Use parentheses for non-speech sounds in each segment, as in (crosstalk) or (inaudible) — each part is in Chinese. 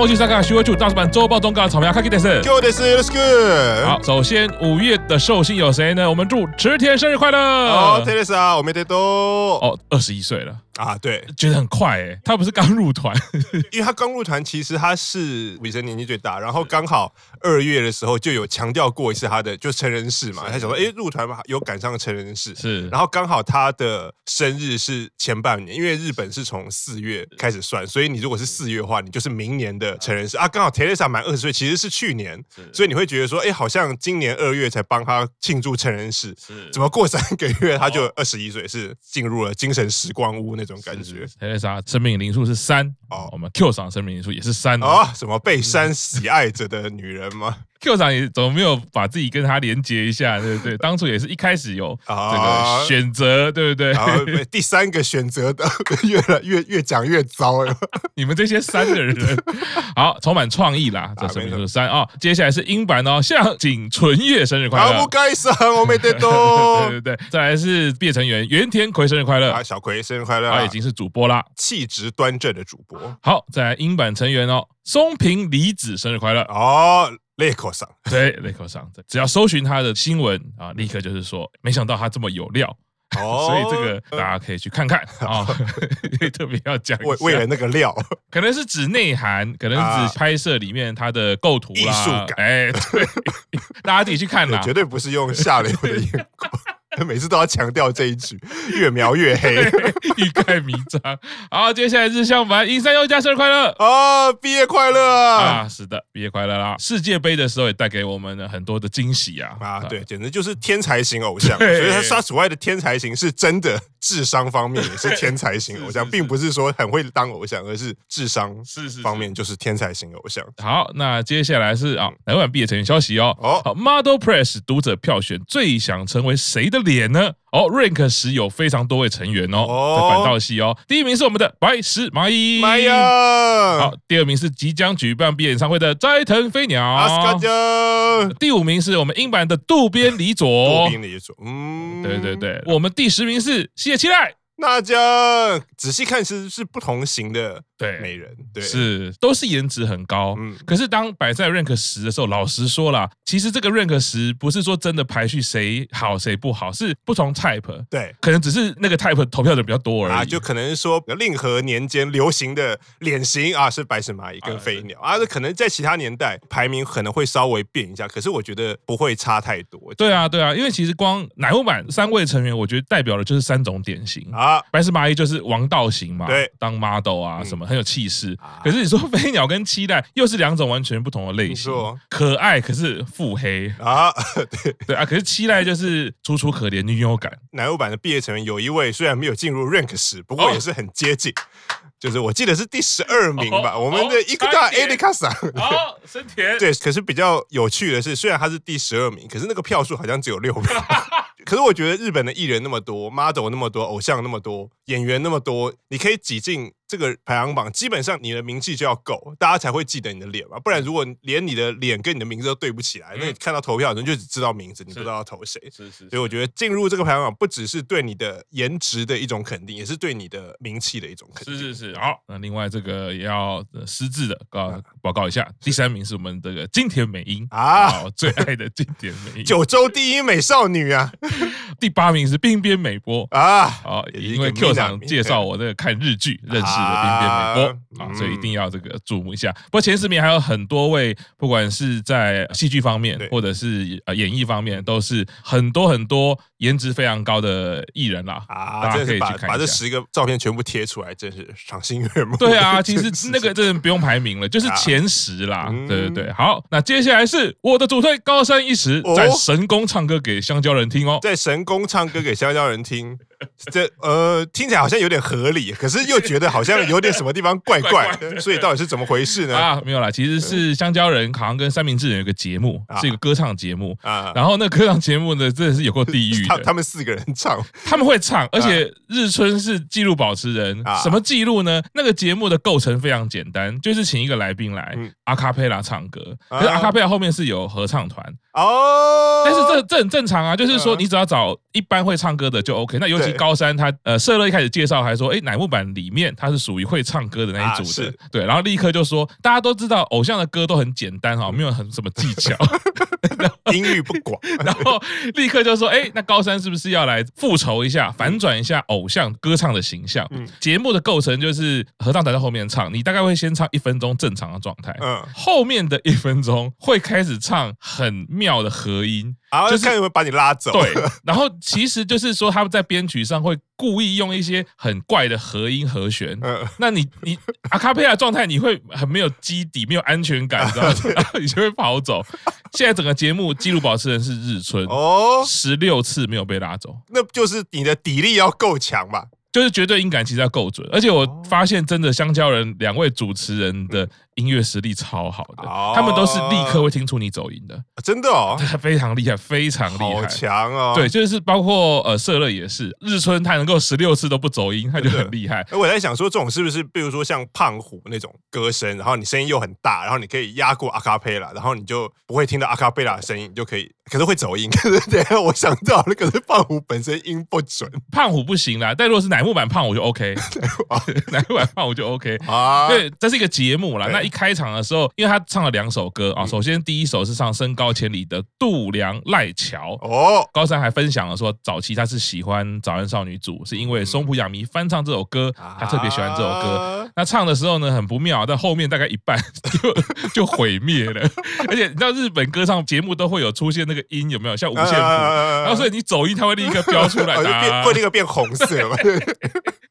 东欧西沙卡徐威柱大叔版周报中告草莓开启电视，就的是 Let's go。好，首先五月的寿星有谁呢？我们祝池田生日快乐。哦，特蕾莎，我们得多。哦，二十一岁了。啊，对，觉得很快哎，他不是刚入团，(laughs) 因为他刚入团，其实他是尾生年纪最大，然后刚好二月的时候就有强调过一次他的就成人式嘛，他想说，哎，入团嘛有赶上成人式，是，然后刚好他的生日是前半年，因为日本是从四月开始算，所以你如果是四月的话，你就是明年的成人式啊，刚好 Teresa 满二十岁，其实是去年，所以你会觉得说，哎，好像今年二月才帮他庆祝成人式，怎么过三个月他就二十一岁，是进入了精神时光屋那种感觉。特蕾莎生命灵数是三哦，我们 Q 赏生命灵数也是三哦。什么被三喜爱着的女人吗？Q 赏也怎么没有把自己跟他连接一下，对不对？(laughs) 当初也是一开始有这个选择，对不对？第三个选择的 (laughs) 越来越越讲越糟了。(laughs) 你们这些三的人，好充满创意啦！这生命灵数三啊，接下来是英版哦，向井纯月生日快乐！不该上，我没得多。对对对，再来是毕业成员原田葵生日快乐啊，小葵生日快乐，他已经是主播啦，气质端正的主播。好，再来英版成员哦，松平梨子生日快乐。哦。雷口上，(laughs) 对，雷口上，只要搜寻他的新闻啊，立刻就是说，没想到他这么有料，哦，(laughs) 所以这个大家可以去看看。啊，(laughs) 特别要讲为为了那个料，可能是指内涵，可能是指拍摄里面他的构图艺术感，哎，对，大家自己去看啦，绝对不是用下流的眼光。每次都要强调这一句，越描越黑，欲盖弥彰。好，接下来是向坂樱山优加生日快乐啊！毕业快乐啊！是的，毕业快乐啦！世界杯的时候也带给我们了很多的惊喜啊！啊，对，简直就是天才型偶像。所以他他所谓的天才型是真的智商方面也是天才型偶像，(laughs) 并不是说很会当偶像，而是智商是是方面就是天才型偶像。好，那接下来是啊，来晚毕业成员消息哦。哦，好，Model Press 读者票选最想成为谁的脸呢？哦，Rank 十有非常多位成员哦，在反道系哦。第一名是我们的白石麻衣，麻衣。好，第二名是即将举办毕业演唱会的斋藤飞鸟，第五名是我们英版的渡边理佐，(laughs) 渡边理佐，嗯，对对对。我们第十名是谢谢期待，那家仔细看其实是不同型的。对，美人对是都是颜值很高，嗯，可是当摆在 rank 十的时候，老实说啦，其实这个 rank 十不是说真的排序谁好谁不好，是不同 type，对，可能只是那个 type 投票的比较多而已，啊，就可能是说令和年间流行的脸型啊是白石蚂蚁跟飞鸟啊，这可能在其他年代排名可能会稍微变一下，可是我觉得不会差太多。对啊，对啊，因为其实光奶木坂三位成员，我觉得代表的就是三种典型啊，白石蚂蚁就是王道型嘛，对，当 model 啊什么。很有气势，可是你说飞鸟跟期待又是两种完全不同的类型，可爱可是腹黑啊，(laughs) 对对啊，可是期待就是楚楚可怜、女友感。乃木坂的毕业成员有一位虽然没有进入 rank 十，不过也是很接近，就是我记得是第十二名吧，我们的伊库达艾利卡桑。好，生田。对，可是比较有趣的是，虽然他是第十二名，可是那个票数好像只有六票。(laughs) 可是我觉得日本的艺人那么多，model 那么多，偶像那么多，演员那么多，你可以挤进。这个排行榜基本上你的名气就要够，大家才会记得你的脸嘛。不然如果连你的脸跟你的名字都对不起来，那你看到投票的人就只知道名字，你不知道要投谁。是是。所以我觉得进入这个排行榜不只是对你的颜值的一种肯定，也是对你的名气的一种肯定。是是是。好，那另外这个也要私自的告报告一下，第三名是我们这个金田美樱啊，最爱的金田美樱，九州第一美少女啊。(laughs) 第八名是冰边美波啊，好，因为 Q 场介绍我这个看日剧认识。的冰边美波啊，所以一定要这个注目一下。不过前十名还有很多位，不管是在戏剧方面，或者是呃演艺方面，都是很多很多颜值非常高的艺人啦。啊，大家可以去看。把这十个照片全部贴出来，真是赏心悦目。对啊，其实那个 (laughs) 真的不用排名了，就是前十啦。对对对，好，那接下来是我的主推高山一实在神宫唱歌给香蕉人听哦，在神公唱歌给香蕉人听。(laughs) 这呃听起来好像有点合理，可是又觉得好像有点什么地方 (laughs) 怪怪的，所以到底是怎么回事呢？啊，没有啦，其实是香蕉人好像跟三明治人有个节目，是一个歌唱节目啊。然后那歌唱节目呢，真的是有过地狱的。(laughs) 他们四个人唱，他们会唱，而且日春是纪录保持人。什么记录呢？那个节目的构成非常简单，就是请一个来宾来阿卡贝拉唱歌，可是阿卡贝拉后面是有合唱团哦。但是这这很正常啊，就是说你只要找一般会唱歌的就 OK。那尤其实高山他呃，社乐一开始介绍还说，哎，乃木坂里面他是属于会唱歌的那一组的，对，然后立刻就说，大家都知道偶像的歌都很简单哈，(laughs) 没有很什么技巧，(laughs) 音域不广，(laughs) 然后立刻就说，哎，那高山是不是要来复仇一下，反转一下偶像歌唱的形象？节目的构成就是合唱团在后面唱，你大概会先唱一分钟正常的状态，嗯，后面的一分钟会开始唱很妙的和音。然后就是看有没有把你拉走。对，(laughs) 然后其实就是说他们在编曲上会故意用一些很怪的和音和弦。嗯，那你你阿卡贝拉状态你会很没有基底，没有安全感，(laughs) 你知道吗？然后你就会跑走。现在整个节目纪录保持人是日春哦，十六次没有被拉走，那就是你的底力要够强吧？就是绝对音感其实要够准，而且我发现真的香蕉人两位主持人的。音乐实力超好的，他们都是立刻会听出你走音的，真的哦，非常厉害，非常厉害，好强哦！对，就是包括呃社乐也是，日村他能够十六次都不走音，他就很厉害。我在想说，这种是不是，比如说像胖虎那种歌声，然后你声音又很大，然后你可以压过阿卡贝拉，然后你就不会听到阿卡贝拉的声音，你就可以，(laughs) 可是会走音。可是等下我想到了，可是胖虎本身音不准，胖虎不行啦。但如果是乃木坂胖虎就 OK，(laughs) (laughs) 乃木坂胖虎就 OK 啊。对，这是一个节目啦，那一开场的时候，因为他唱了两首歌啊，首先第一首是唱身高千里的度量赖桥哦，高山还分享了说，早期他是喜欢早安少女组，是因为松浦亚弥翻唱这首歌，他特别喜欢这首歌。那唱的时候呢，很不妙，在后面大概一半 (laughs) 就就毁灭了。(laughs) 而且你知道日本歌唱节目都会有出现那个音有没有？像五线谱，然后所以你走音，它会立刻飙出来，(laughs) 会立刻变红色。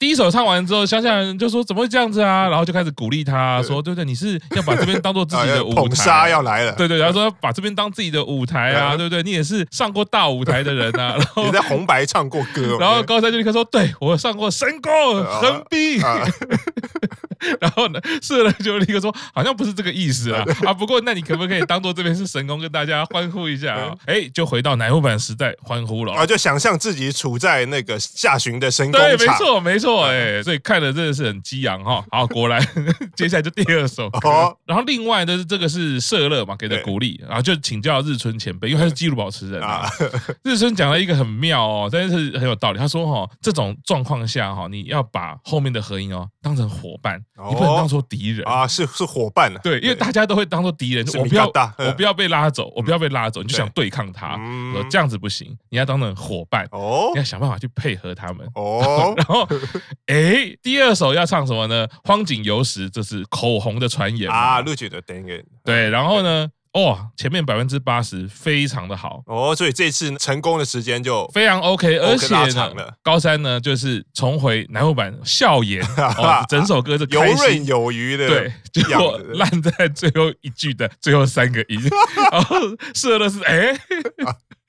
第一首唱完之后，乡下人就说怎么会这样子啊？然后就开始鼓励他说，对不对？你是要。把这边当做自己的 (laughs) 舞台，捧杀要来了。对对，然后说把这边当自己的舞台啊，对不对？你也是上过大舞台的人啊，(laughs) 然后你在红白唱过歌。然后高山就立刻说：“对我上过神功横滨。” (laughs) 然后呢，社人就立刻说：“好像不是这个意思啊啊！不过那你可不可以当做这边是神功，跟大家欢呼一下啊？哎，就回到乃木坂时代欢呼了啊！就想象自己处在那个下旬的神宫对，没错没错，哎，所以看的真的是很激昂哈。好，果然 (laughs) 接下来就第二首歌。然后另外的这个是社乐嘛，给的鼓励，然后就请教日春前辈，因为他是纪录保持人啊。(laughs) 日春讲了一个很妙哦，但是很有道理。他说哈，这种状况下哈，你要把后面的合音哦当成伙伴，你不能当做敌人啊，是是伙伴。对，因为大家都会当做敌人，我不要我不要被拉走，我不要被拉走，你就想对抗他，说这样子不行，你要当成伙伴哦，你要想办法去配合他们哦。(laughs) 然后 (laughs) 哎，第二首要唱什么呢？荒井由实，这是口红的传言啊。觉得对，然后呢？哦，前面百分之八十非常的好哦，所以这次成功的时间就非常 OK，而且呢，高三呢就是重回乃木坂笑颜，(laughs) 整首歌是游刃有余的，对，结果烂在最后一句的最后三个音，(laughs) 然后社乐是哎。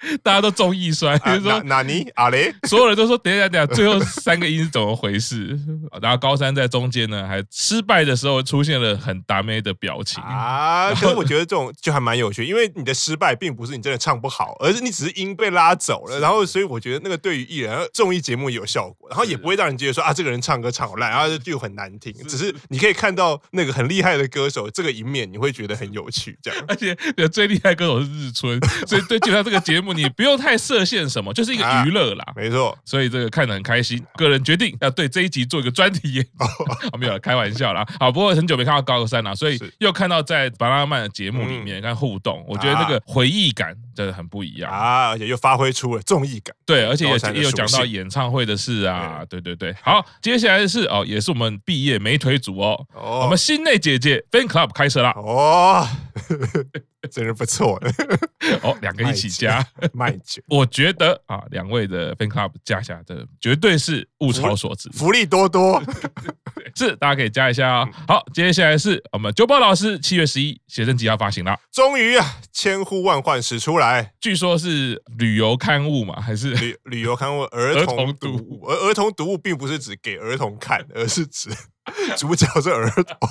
(laughs) 大家都中意衰，比如说纳尼阿雷，所有人都说等一下等一下，最后三个音是怎么回事？(laughs) 然后高山在中间呢，还失败的时候出现了很达咩的表情啊。可是我觉得这种就还蛮有趣，因为你的失败并不是你真的唱不好，而是你只是音被拉走了。然后所以我觉得那个对于艺人综艺节目有效果，然后也不会让人觉得说啊这个人唱歌唱好烂，然后就很难听。只是你可以看到那个很厉害的歌手这个一面，你会觉得很有趣。这样，(laughs) 而且最厉害歌手是日春，所以对就像这个节目。你不用太设限什么，(laughs) 就是一个娱乐啦，啊、没错。所以这个看得很开心，个人决定要对这一集做一个专题。(laughs) 哦、没有开玩笑啦。好，不过很久没看到高山了，所以又看到在巴拉曼的节目里面看互动，我觉得那个回忆感真的很不一样啊，而且又发挥出了综艺感。对，而且也也有讲到演唱会的事啊。对对对，好，接下来是哦，也是我们毕业美腿组哦，哦我们心内姐姐 Fan Club 开始啦。哦。(laughs) 真是不错 (laughs) 哦，两个一起加卖酒，(laughs) 我觉得啊，两位的 fan club 加下的绝对是物超所值，福利多多，是大家可以加一下啊。好，接下来是我们九宝老师七月十一写真集要发行了，终于啊，千呼万唤始出来，据说是旅游刊物嘛，还是旅旅游刊物儿童读物？而儿童读物并不是指给儿童看，而是指主角是儿童。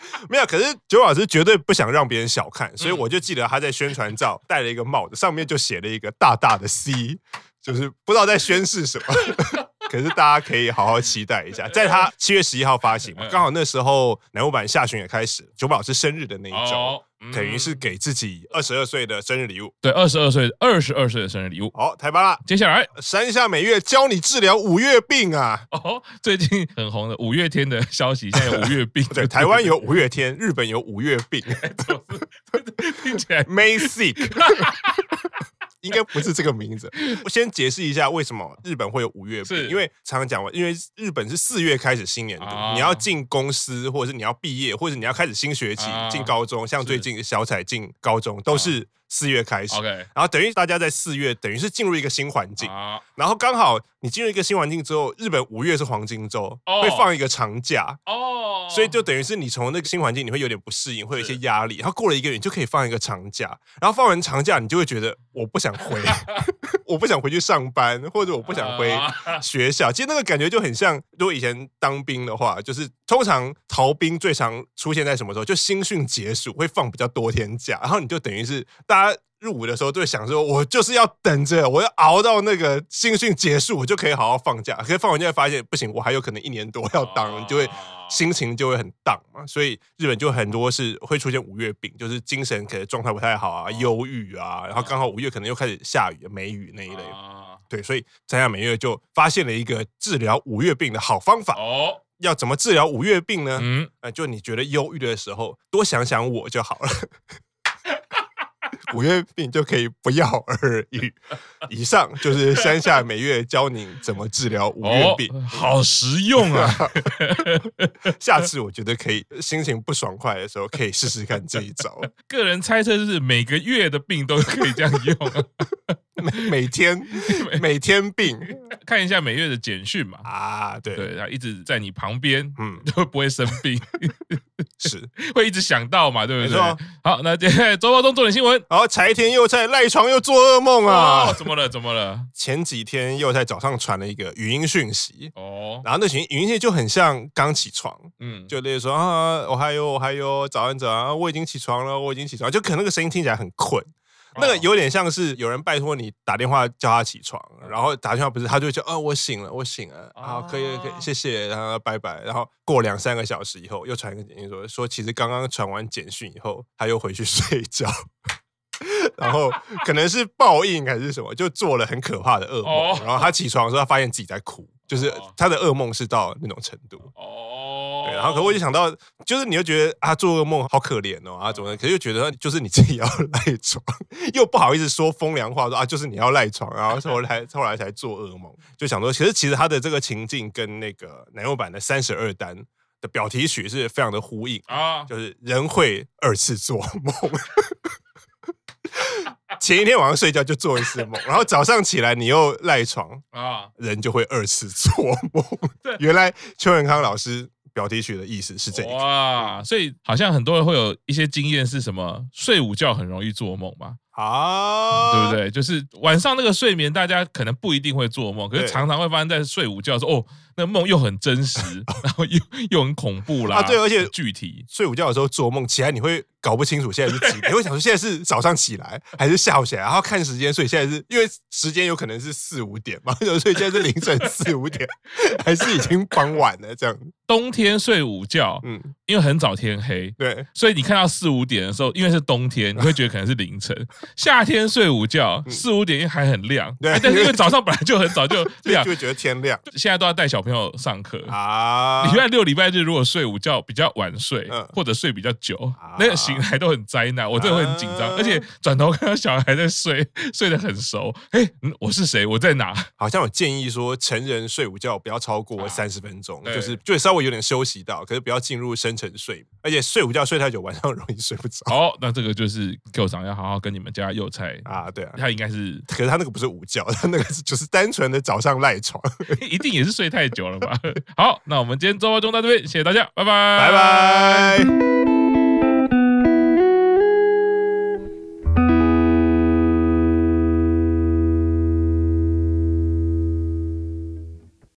(laughs) 没有，可是九老师绝对不想让别人小看，所以我就记得他在宣传照戴了一个帽子，上面就写了一个大大的 C，就是不知道在宣示什么。可是大家可以好好期待一下，在他七月十一号发行嘛，刚好那时候南木版下旬也开始，九宝老师生日的那一周。等于是给自己二十二岁的生日礼物，对，二十二岁，二十二岁的生日礼物。好，太棒了！接下来，山下美月教你治疗五月病啊！哦，最近很红的五月天的消息，现在有五月病。(laughs) 对，台湾有五月天，日本有五月病 (laughs) (laughs) 听起来 May sick。应该不是这个名字。我先解释一下为什么日本会有五月病，因为常常讲嘛，因为日本是四月开始新年度，你要进公司，或者是你要毕业，或者你要开始新学期进高中，像最近小彩进高中都是。四月开始，然后等于大家在四月，等于是进入一个新环境，然后刚好你进入一个新环境之后，日本五月是黄金周，会放一个长假，哦，所以就等于是你从那个新环境你会有点不适应，会有一些压力，然后过了一个月你就可以放一个长假，然后放完长假你就会觉得我不想回，(laughs) 我不想回去上班，或者我不想回学校，其实那个感觉就很像，如果以前当兵的话，就是通常逃兵最常出现在什么时候？就新训结束会放比较多天假，然后你就等于是大。他入伍的时候都会想说，我就是要等着，我要熬到那个新训结束，我就可以好好放假。可是放完假发现不行，我还有可能一年多要当，你就会心情就会很荡嘛。所以日本就很多是会出现五月病，就是精神可能状态不太好啊，忧郁啊，然后刚好五月可能又开始下雨、梅雨那一类。对，所以山下美月就发现了一个治疗五月病的好方法。哦，要怎么治疗五月病呢？嗯，就你觉得忧郁的时候，多想想我就好了。五月病就可以不药而愈。以上就是山下每月教你怎么治疗五月病，哦，好实用啊！(laughs) 下次我觉得可以，心情不爽快的时候可以试试看这一招。(laughs) 个人猜测就是每个月的病都可以这样用，啊。每 (laughs) 每天 (laughs) 每天病，(laughs) 看一下每月的简讯嘛。啊，对对，他一直在你旁边，嗯，都不会生病，是会一直想到嘛，对不对？好，那接下来周报中重点新闻。好，柴田又在赖床又做噩梦啊！怎么了？怎么了？前几天又在早上传了一个语音讯息哦，然后那群语音讯息就很像刚起床，嗯，就例如说啊，我还有我还有早安早安，我已经起床了，我已经起床，就可能那个声音听起来很困。那个有点像是有人拜托你打电话叫他起床，然后打电话不是他就会叫啊，我醒了，我醒了，啊，可以可以，谢谢，然后拜拜，然后过两三个小时以后又传一个简讯说说其实刚刚传完简讯以后他又回去 (laughs) 睡觉，然后可能是报应还是什么，就做了很可怕的噩梦，然后他起床的时候他发现自己在哭，就是他的噩梦是到那种程度。对，然后可我就想到，就是你又觉得啊，做噩梦好可怜哦啊，怎么？可是又觉得就是你自己要 (laughs) 赖床，又不好意思说风凉话，说啊，就是你要赖床，然后后来后来才做噩梦，就想说，其实其实他的这个情境跟那个奶油版的三十二单的表题曲是非常的呼应啊，就是人会二次做梦，前一天晚上睡觉就做一次梦，然后早上起来你又赖床啊，人就会二次做梦。对，原来邱永康老师。表题曲的意思是这个哇，所以好像很多人会有一些经验是什么？睡午觉很容易做梦吧？啊，对不对？就是晚上那个睡眠，大家可能不一定会做梦，可是常常会发生在睡午觉的时候哦。那梦又很真实，(laughs) 然后又又很恐怖啦。啊，对，而且具体睡午觉的时候做梦起来，你会搞不清楚现在是几点，(laughs) 你会想说现在是早上起来还是下午起来，然后看时间，所以现在是因为时间有可能是四五点嘛，(laughs) 所以现在是凌晨四五点，还是已经傍晚了这样。冬天睡午觉，嗯，因为很早天黑，对，所以你看到四五点的时候，因为是冬天，你会觉得可能是凌晨。夏天睡午觉，四五点还很亮，对，但是因为早上本来就很早就 (laughs) 亮，就会觉得天亮。现在都要带小朋友上课啊！礼拜六、礼拜日如果睡午觉比较晚睡，或者睡比较久，那个醒来都很灾难，我真的会很紧张。而且转头看到小孩在睡，睡得很熟。哎，我是谁？我在哪？好像有建议说，成人睡午觉不要超过三十分钟，就是就稍微有点休息到，可是不要进入深层睡。而且睡午觉睡太久，晚上容易睡不着。哦，那这个就是 Q 长要好好跟你们家幼菜啊，对啊，他应该是，可是他那个不是午觉，他那个是就是单纯的早上赖床，(laughs) 一定也是睡太久了吧？(laughs) 好，那我们今天周末中到这边，谢谢大家，拜拜，拜拜。